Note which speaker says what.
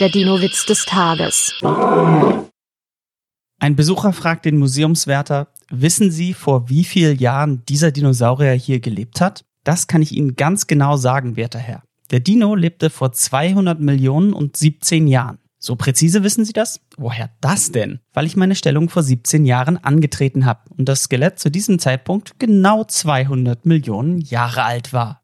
Speaker 1: Der Dino-Witz des Tages.
Speaker 2: Ein Besucher fragt den Museumswärter, wissen Sie, vor wie vielen Jahren dieser Dinosaurier hier gelebt hat? Das kann ich Ihnen ganz genau sagen, werter Herr. Der Dino lebte vor 200 Millionen und 17 Jahren. So präzise wissen Sie das? Woher das denn? Weil ich meine Stellung vor 17 Jahren angetreten habe und das Skelett zu diesem Zeitpunkt genau 200 Millionen Jahre alt war.